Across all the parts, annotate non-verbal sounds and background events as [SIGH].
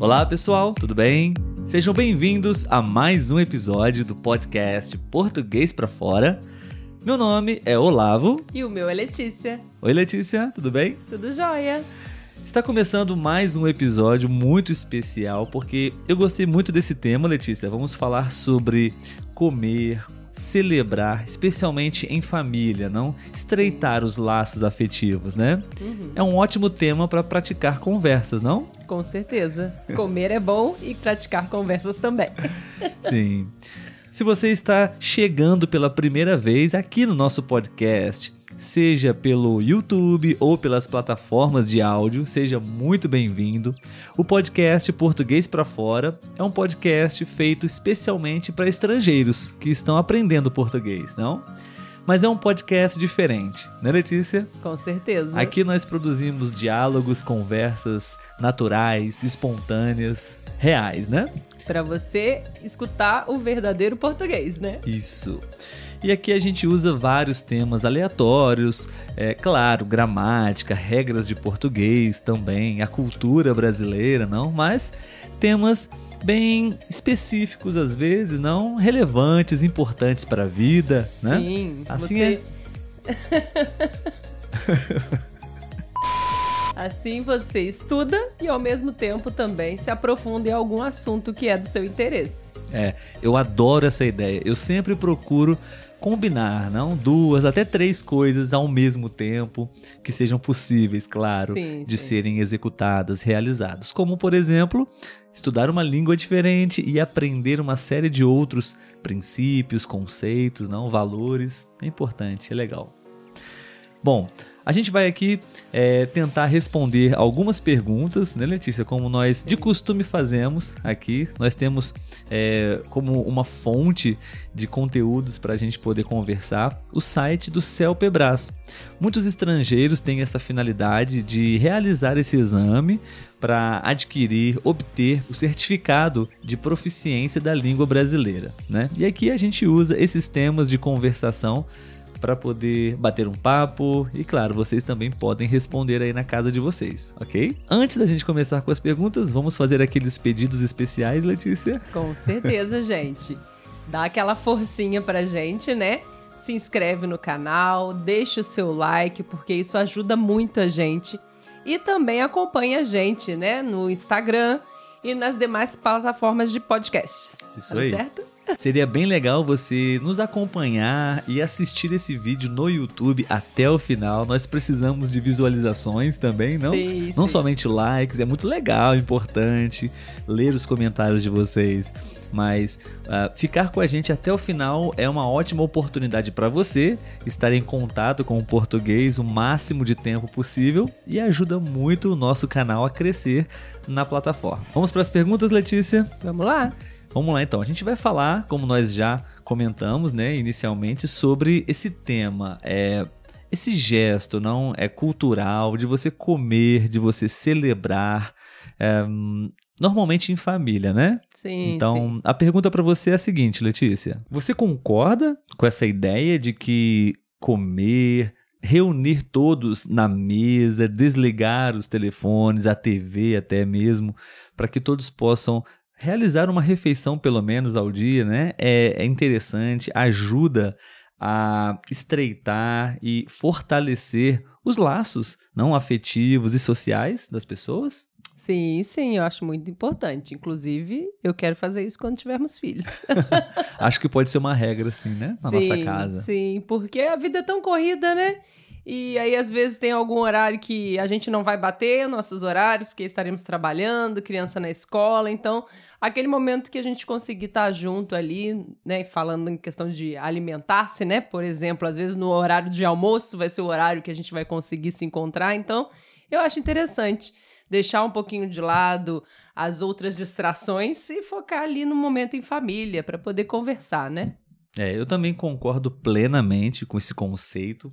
Olá pessoal, tudo bem? Sejam bem-vindos a mais um episódio do podcast Português para Fora. Meu nome é Olavo. E o meu é Letícia. Oi Letícia, tudo bem? Tudo jóia. Está começando mais um episódio muito especial porque eu gostei muito desse tema, Letícia. Vamos falar sobre comer, celebrar, especialmente em família, não estreitar os laços afetivos, né? Uhum. É um ótimo tema para praticar conversas, não? Com certeza. Comer é bom e praticar conversas também. [LAUGHS] Sim. Se você está chegando pela primeira vez aqui no nosso podcast, seja pelo YouTube ou pelas plataformas de áudio, seja muito bem-vindo. O podcast Português para Fora é um podcast feito especialmente para estrangeiros que estão aprendendo português, não? Mas é um podcast diferente, né, Letícia? Com certeza. Aqui nós produzimos diálogos, conversas naturais, espontâneas, reais, né? Para você escutar o verdadeiro português, né? Isso. E aqui a gente usa vários temas aleatórios, é claro, gramática, regras de português também, a cultura brasileira, não? Mas temas bem específicos às vezes, não relevantes, importantes para a vida, né? Sim. Assim você... é. [LAUGHS] Assim você estuda e ao mesmo tempo também se aprofunda em algum assunto que é do seu interesse. É, eu adoro essa ideia. Eu sempre procuro combinar, não duas, até três coisas ao mesmo tempo que sejam possíveis, claro, sim, de sim. serem executadas, realizadas. Como, por exemplo, estudar uma língua diferente e aprender uma série de outros princípios, conceitos, não valores. É importante, é legal. Bom, a gente vai aqui é, tentar responder algumas perguntas, né, Letícia? Como nós de costume fazemos aqui. Nós temos é, como uma fonte de conteúdos para a gente poder conversar o site do CELPEBRAS. Muitos estrangeiros têm essa finalidade de realizar esse exame para adquirir, obter o certificado de proficiência da língua brasileira. Né? E aqui a gente usa esses temas de conversação para poder bater um papo e, claro, vocês também podem responder aí na casa de vocês, ok? Antes da gente começar com as perguntas, vamos fazer aqueles pedidos especiais, Letícia? Com certeza, [LAUGHS] gente. Dá aquela forcinha pra gente, né? Se inscreve no canal, deixa o seu like, porque isso ajuda muito a gente. E também acompanha a gente, né, no Instagram e nas demais plataformas de podcasts. Isso tá aí. certo? Seria bem legal você nos acompanhar e assistir esse vídeo no YouTube até o final. Nós precisamos de visualizações também, não? Sim, não sim. somente likes, é muito legal, importante ler os comentários de vocês. Mas uh, ficar com a gente até o final é uma ótima oportunidade para você estar em contato com o português o máximo de tempo possível e ajuda muito o nosso canal a crescer na plataforma. Vamos para as perguntas, Letícia? Vamos lá. Vamos lá então. A gente vai falar, como nós já comentamos, né, inicialmente, sobre esse tema. É, esse gesto não é cultural de você comer, de você celebrar, é, normalmente em família, né? Sim. Então, sim. a pergunta para você é a seguinte, Letícia: você concorda com essa ideia de que comer, reunir todos na mesa, desligar os telefones, a TV até mesmo, para que todos possam realizar uma refeição pelo menos ao dia, né? É, é interessante, ajuda a estreitar e fortalecer os laços não afetivos e sociais das pessoas? Sim, sim, eu acho muito importante. Inclusive, eu quero fazer isso quando tivermos filhos. [LAUGHS] acho que pode ser uma regra, assim, né? Na sim, nossa casa. Sim, porque a vida é tão corrida, né? E aí, às vezes, tem algum horário que a gente não vai bater nossos horários, porque estaremos trabalhando, criança na escola. Então, aquele momento que a gente conseguir estar junto ali, né? Falando em questão de alimentar-se, né? Por exemplo, às vezes no horário de almoço vai ser o horário que a gente vai conseguir se encontrar. Então, eu acho interessante deixar um pouquinho de lado as outras distrações e focar ali no momento em família para poder conversar, né? É, eu também concordo plenamente com esse conceito.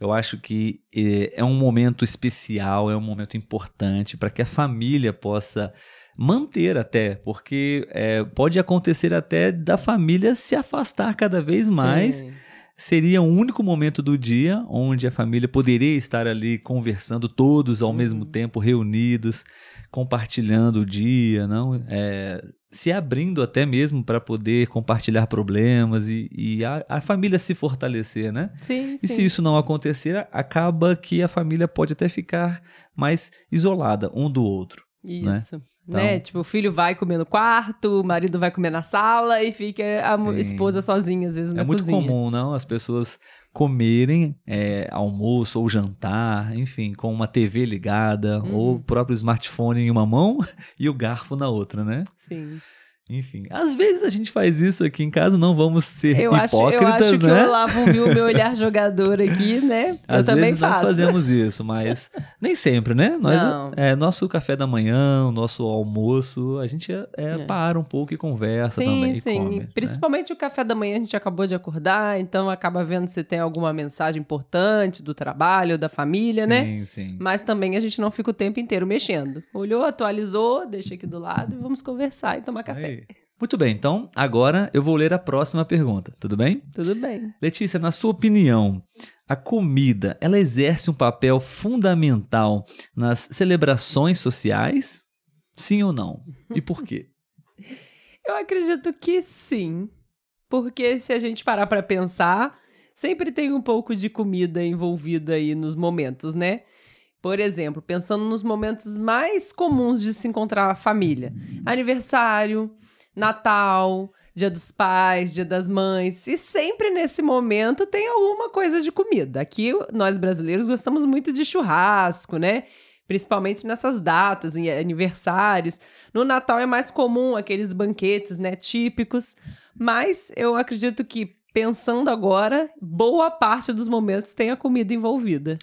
Eu acho que é, é um momento especial, é um momento importante para que a família possa manter até, porque é, pode acontecer até da família se afastar cada vez mais. Sim. Seria o único momento do dia onde a família poderia estar ali conversando todos ao uhum. mesmo tempo, reunidos compartilhando o dia, não? É, se abrindo até mesmo para poder compartilhar problemas e, e a, a, família se fortalecer, né? Sim, e sim. se isso não acontecer, acaba que a família pode até ficar mais isolada um do outro. Né? Isso. Né? Então... né? Tipo, o filho vai comer no quarto, o marido vai comer na sala e fica a sim. esposa sozinha, às vezes, na É muito cozinha. comum, não? As pessoas comerem é, almoço ou jantar, enfim, com uma TV ligada uhum. ou o próprio smartphone em uma mão [LAUGHS] e o garfo na outra, né? Sim. Enfim, às vezes a gente faz isso aqui em casa, não vamos ser eu hipócritas, acho, eu acho né? que o Olavo viu o meu olhar jogador aqui, né? Às eu também faço. nós fazemos isso, mas nem sempre, né? Nós, não. É, nosso café da manhã, o nosso almoço, a gente é, é, para um pouco e conversa sim, também. Sim, come, né? Principalmente o café da manhã, a gente acabou de acordar, então acaba vendo se tem alguma mensagem importante do trabalho, da família, sim, né? Sim, sim. Mas também a gente não fica o tempo inteiro mexendo. Olhou, atualizou, deixa aqui do lado e vamos conversar e tomar Isso café. aí. Muito bem, então agora eu vou ler a próxima pergunta, tudo bem? Tudo bem. Letícia, na sua opinião, a comida, ela exerce um papel fundamental nas celebrações sociais? Sim ou não? E por quê? [LAUGHS] eu acredito que sim. Porque se a gente parar para pensar, sempre tem um pouco de comida envolvida aí nos momentos, né? Por exemplo, pensando nos momentos mais comuns de se encontrar a família: aniversário, Natal, Dia dos Pais, Dia das Mães. E sempre nesse momento tem alguma coisa de comida. Aqui nós brasileiros gostamos muito de churrasco, né? Principalmente nessas datas, em aniversários. No Natal é mais comum aqueles banquetes, né, típicos. Mas eu acredito que, pensando agora, boa parte dos momentos tem a comida envolvida.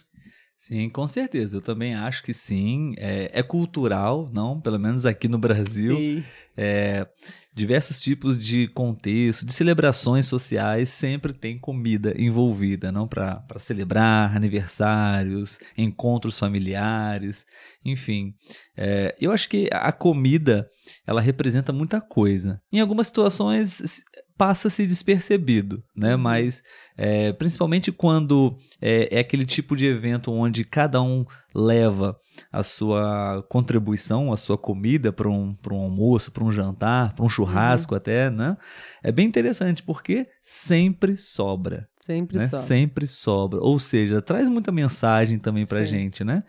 Sim, com certeza. Eu também acho que sim. É, é cultural, não? Pelo menos aqui no Brasil. Sim. É, diversos tipos de contexto, de celebrações sociais, sempre tem comida envolvida, não? Para celebrar aniversários, encontros familiares, enfim. É, eu acho que a comida ela representa muita coisa. Em algumas situações passa-se despercebido, né? Uhum. Mas é, principalmente quando é, é, aquele tipo de evento onde cada um leva a sua contribuição, a sua comida para um, um almoço, para um jantar, para um churrasco uhum. até, né? É bem interessante porque sempre sobra. Sempre né? sobra. Sempre sobra. Ou seja, traz muita mensagem também para gente, né?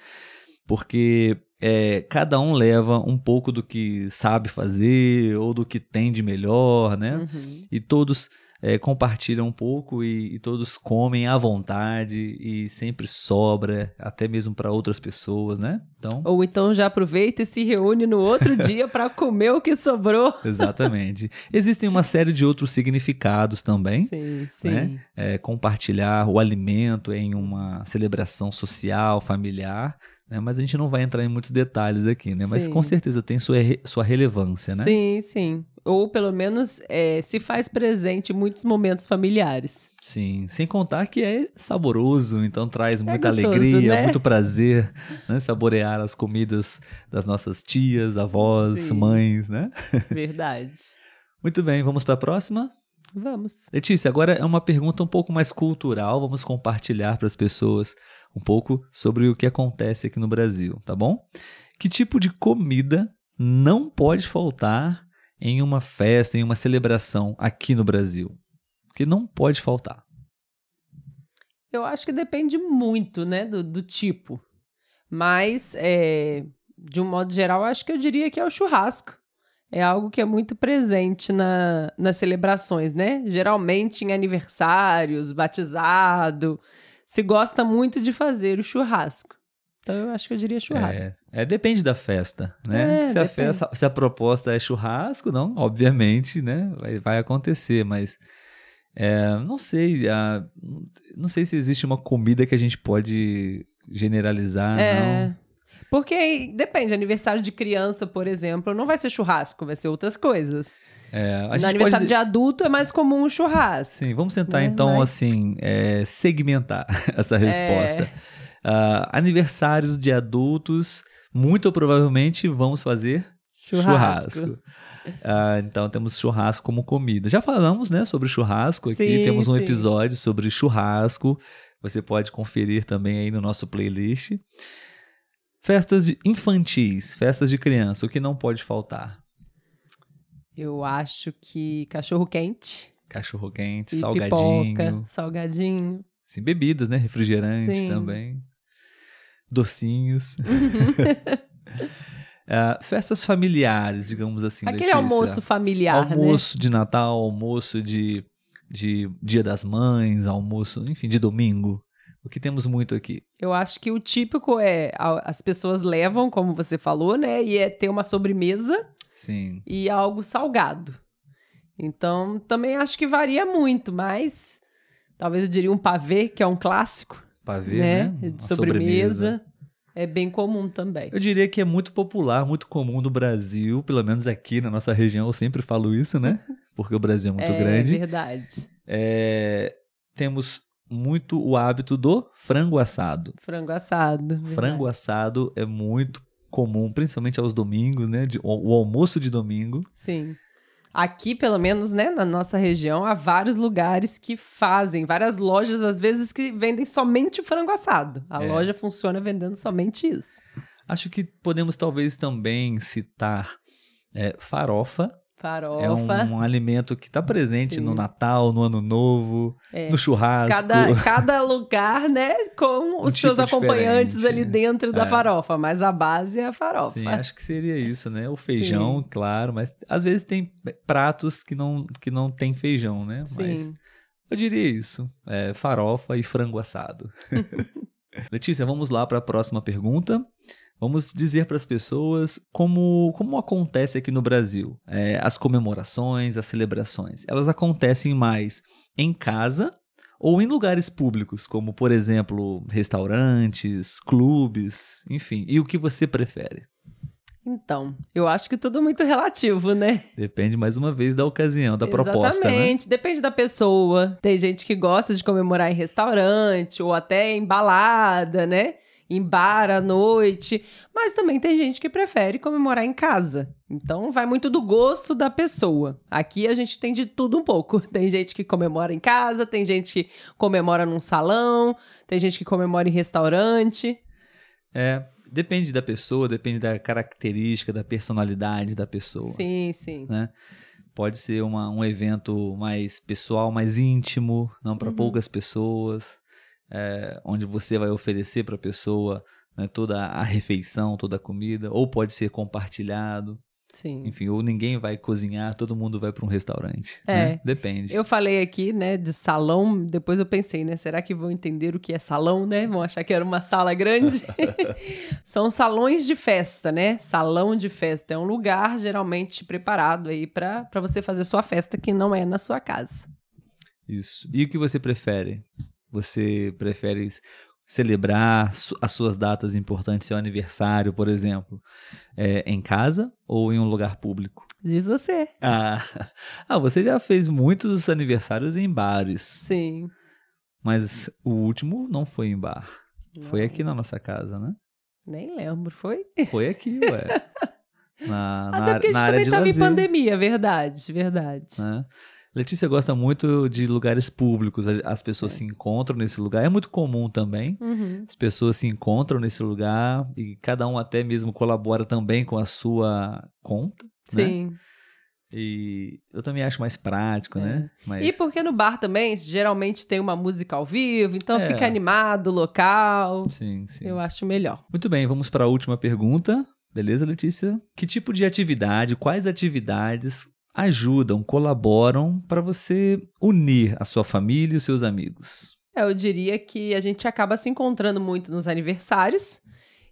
Porque é, cada um leva um pouco do que sabe fazer ou do que tem de melhor, né? Uhum. E todos é, compartilham um pouco e, e, todos comem à vontade e sempre sobra, até mesmo para outras pessoas, né? Então... Ou então já aproveita e se reúne no outro [LAUGHS] dia para comer o que sobrou. Exatamente. Existem uma série de outros significados também. Sim, sim. Né? É, compartilhar o alimento em uma celebração social, familiar. Né? Mas a gente não vai entrar em muitos detalhes aqui, né? Mas Sim. com certeza tem sua, sua relevância, né? Sim, sim. Ou pelo menos é, se faz presente em muitos momentos familiares. Sim, sem contar que é saboroso, então traz muita gostoso, alegria, né? muito prazer, né? Saborear as comidas das nossas tias, avós, Sim. mães, né? Verdade. [LAUGHS] Muito bem, vamos para a próxima? Vamos. Letícia, agora é uma pergunta um pouco mais cultural, vamos compartilhar para as pessoas um pouco sobre o que acontece aqui no Brasil, tá bom? Que tipo de comida não pode faltar em uma festa, em uma celebração aqui no Brasil? Que não pode faltar. Eu acho que depende muito, né, do, do tipo. Mas, é, de um modo geral, acho que eu diria que é o churrasco. É algo que é muito presente na, nas celebrações, né? Geralmente em aniversários, batizado, se gosta muito de fazer o churrasco. Então eu acho que eu diria churrasco. É, é depende da festa, né? É, se, a festa, se a proposta é churrasco, não, obviamente, né? Vai, vai acontecer, mas é, não sei, a, não sei se existe uma comida que a gente pode generalizar, É. não. Porque depende, aniversário de criança, por exemplo, não vai ser churrasco, vai ser outras coisas. É, no aniversário pode... de adulto é mais comum o churrasco. Sim, vamos tentar né? então, Mas- assim, é, segmentar [LAUGHS] essa resposta. Ah, aniversários de adultos, muito provavelmente vamos fazer Churrasco. churrasco. Ah, então temos churrasco como comida. Já falamos, né, sobre churrasco aqui. Sim, temos um sim. episódio sobre churrasco. Você pode conferir também aí no nosso playlist. Festas infantis, festas de criança, o que não pode faltar? Eu acho que cachorro quente. Cachorro quente, salgadinho. Pipoca, salgadinho. Sim, bebidas, né? Refrigerante Sim. também. Docinhos. uh, [LAUGHS] [LAUGHS] festas familiares, digamos assim. Aquele Letícia. almoço familiar, né? Almoço né? de Natal, almoço de, de Dia das Mães, almoço, enfim, de domingo. O que temos muito aqui. Eu acho que o típico é as pessoas levam, como você falou, né? E é ter uma sobremesa Sim. e algo salgado. Então, também acho que varia muito, mas talvez eu diria um pavê, que é um clássico. Pavê, né? né? De sobremesa. sobremesa. É bem comum também. Eu diria que é muito popular, muito comum no Brasil, pelo menos aqui na nossa região, eu sempre falo isso, né? [LAUGHS] Porque o Brasil é muito é, grande. É verdade. É, temos muito o hábito do frango assado. Frango assado. Verdade. Frango assado é muito comum, principalmente aos domingos, né? De, o, o, almoço de domingo. Sim. Aqui, pelo menos, né, na nossa região, há vários lugares que fazem, várias lojas, às vezes, que vendem somente frango assado. A é. loja funciona vendendo somente isso. Acho que podemos talvez também citar é, farofa, Farofa. É um, um alimento que está presente Sim. no Natal, no Ano Novo, é. no churrasco. Cada, cada lugar, né, com um os tipo seus acompanhantes ali dentro é. da farofa, mas a base é a farofa. Sim, acho que seria isso, né? O feijão, Sim. claro, mas às vezes tem pratos que não, que não tem feijão, né? Sim. Mas eu diria isso: é, farofa e frango assado. [LAUGHS] [LAUGHS] Letícia, vamos lá para a próxima pergunta. Vamos dizer para as pessoas como, como acontece aqui no Brasil. É, as comemorações, as celebrações. Elas acontecem mais em casa ou em lugares públicos, como, por exemplo, restaurantes, clubes, enfim. E o que você prefere? Então, eu acho que tudo muito relativo, né? Depende mais uma vez da ocasião, da Exatamente. proposta, né? Exatamente, depende da pessoa. Tem gente que gosta de comemorar em restaurante ou até em balada, né? Em bar à noite, mas também tem gente que prefere comemorar em casa. Então vai muito do gosto da pessoa. Aqui a gente tem de tudo um pouco. [LAUGHS] Tem gente que comemora em casa, tem gente que comemora num salão, tem gente que comemora em restaurante. É, depende da pessoa, depende da característica, da personalidade da pessoa. Sim, sim. Né? Pode ser uma, um evento mais pessoal, mais íntimo, não para uhum. poucas pessoas é, onde você vai oferecer para a pessoa né, toda a refeição, toda a comida, ou pode ser compartilhado. Sim. Enfim, ou ninguém vai cozinhar, todo mundo vai para um restaurante. É. Né? Depende. Eu falei aqui, né, de salão, depois eu pensei, né, será que vão entender o que é salão, né? Vão achar que era uma sala grande? [LAUGHS] São salões de festa, né? Salão de festa é um lugar geralmente preparado aí para você fazer sua festa que não é na sua casa. Isso. E o que você prefere? Você prefere celebrar as suas datas importantes, seu aniversário, por exemplo, é, em casa ou em um lugar público? Diz você. Ah, [LAUGHS] ah, você já fez muitos aniversários em bares. Sim. Mas o último não foi em bar. Não. Foi aqui na nossa casa, né? Nem lembro, foi? Foi aqui, ué. [LAUGHS] Na, Até porque a gente também estava em pandemia, verdade, verdade. Né? Letícia gosta muito de lugares públicos, as pessoas é. se encontram nesse lugar. É muito comum também. Uhum. As pessoas se encontram nesse lugar e cada um até mesmo colabora também com a sua conta. Né? Sim. Né? E eu também acho mais prático, é. né? Mas... E porque no bar também geralmente tem uma música ao vivo, então é. fica animado o local. Sim, sim. Eu acho melhor. Muito bem, vamos para a última pergunta. Beleza, Letícia? Que tipo de atividade, quais atividades ajudam, colaboram para você unir a sua família e os seus amigos? É, eu diria que a gente acaba se encontrando muito nos aniversários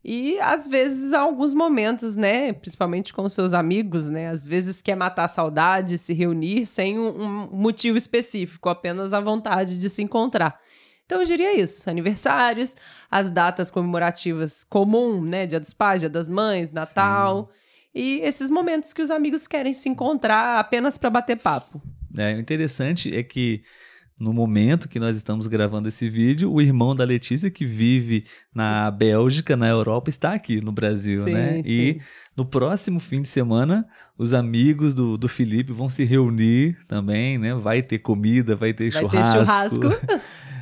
e às vezes há alguns momentos, né, principalmente com seus amigos, né, às vezes quer matar a saudade, se reunir sem um, um motivo específico, apenas a vontade de se encontrar. Então eu diria isso, aniversários, as datas comemorativas comum, né, Dia dos Pais, Dia das Mães, Natal. Sim e esses momentos que os amigos querem se encontrar apenas para bater papo. É, o interessante é que no momento que nós estamos gravando esse vídeo, o irmão da Letícia, que vive na Bélgica, na Europa, está aqui no Brasil, sim, né? Sim. E no próximo fim de semana, os amigos do, do Felipe vão se reunir também, né? Vai ter comida, vai ter vai churrasco. Ter churrasco.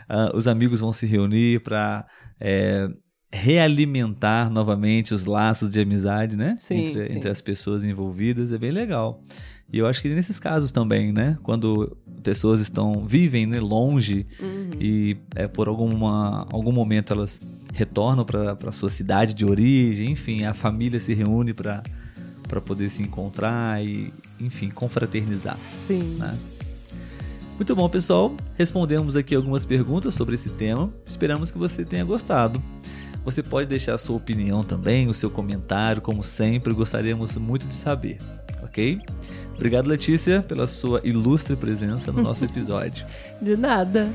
uh, [LAUGHS] os amigos vão se reunir para é, realimentar novamente os laços de amizade, né? Sim, entre, sim. entre as pessoas envolvidas, é bem legal. E eu acho que nesses casos também, né? Quando pessoas estão vivem né, longe Uhum. e é, por alguma, algum momento elas retornam para sua cidade de origem, enfim, a família se reúne para para poder se encontrar e, enfim, confraternizar. Sim. Né? Muito bom, pessoal. Respondemos aqui algumas perguntas sobre esse tema. Esperamos que você tenha gostado. Você pode deixar a sua opinião também, o seu comentário, como sempre, gostaríamos muito de saber, ok? Obrigado, Letícia, pela sua ilustre presença no nosso [LAUGHS] episódio. De nada.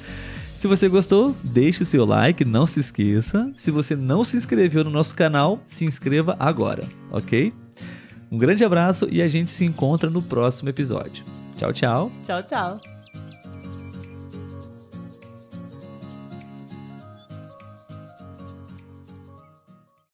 [LAUGHS] Se você gostou, deixe o seu like, não se esqueça. Se você não se inscreveu no nosso canal, se inscreva agora, ok? Um grande abraço e a gente se encontra no próximo episódio. Tchau, tchau. Tchau, tchau.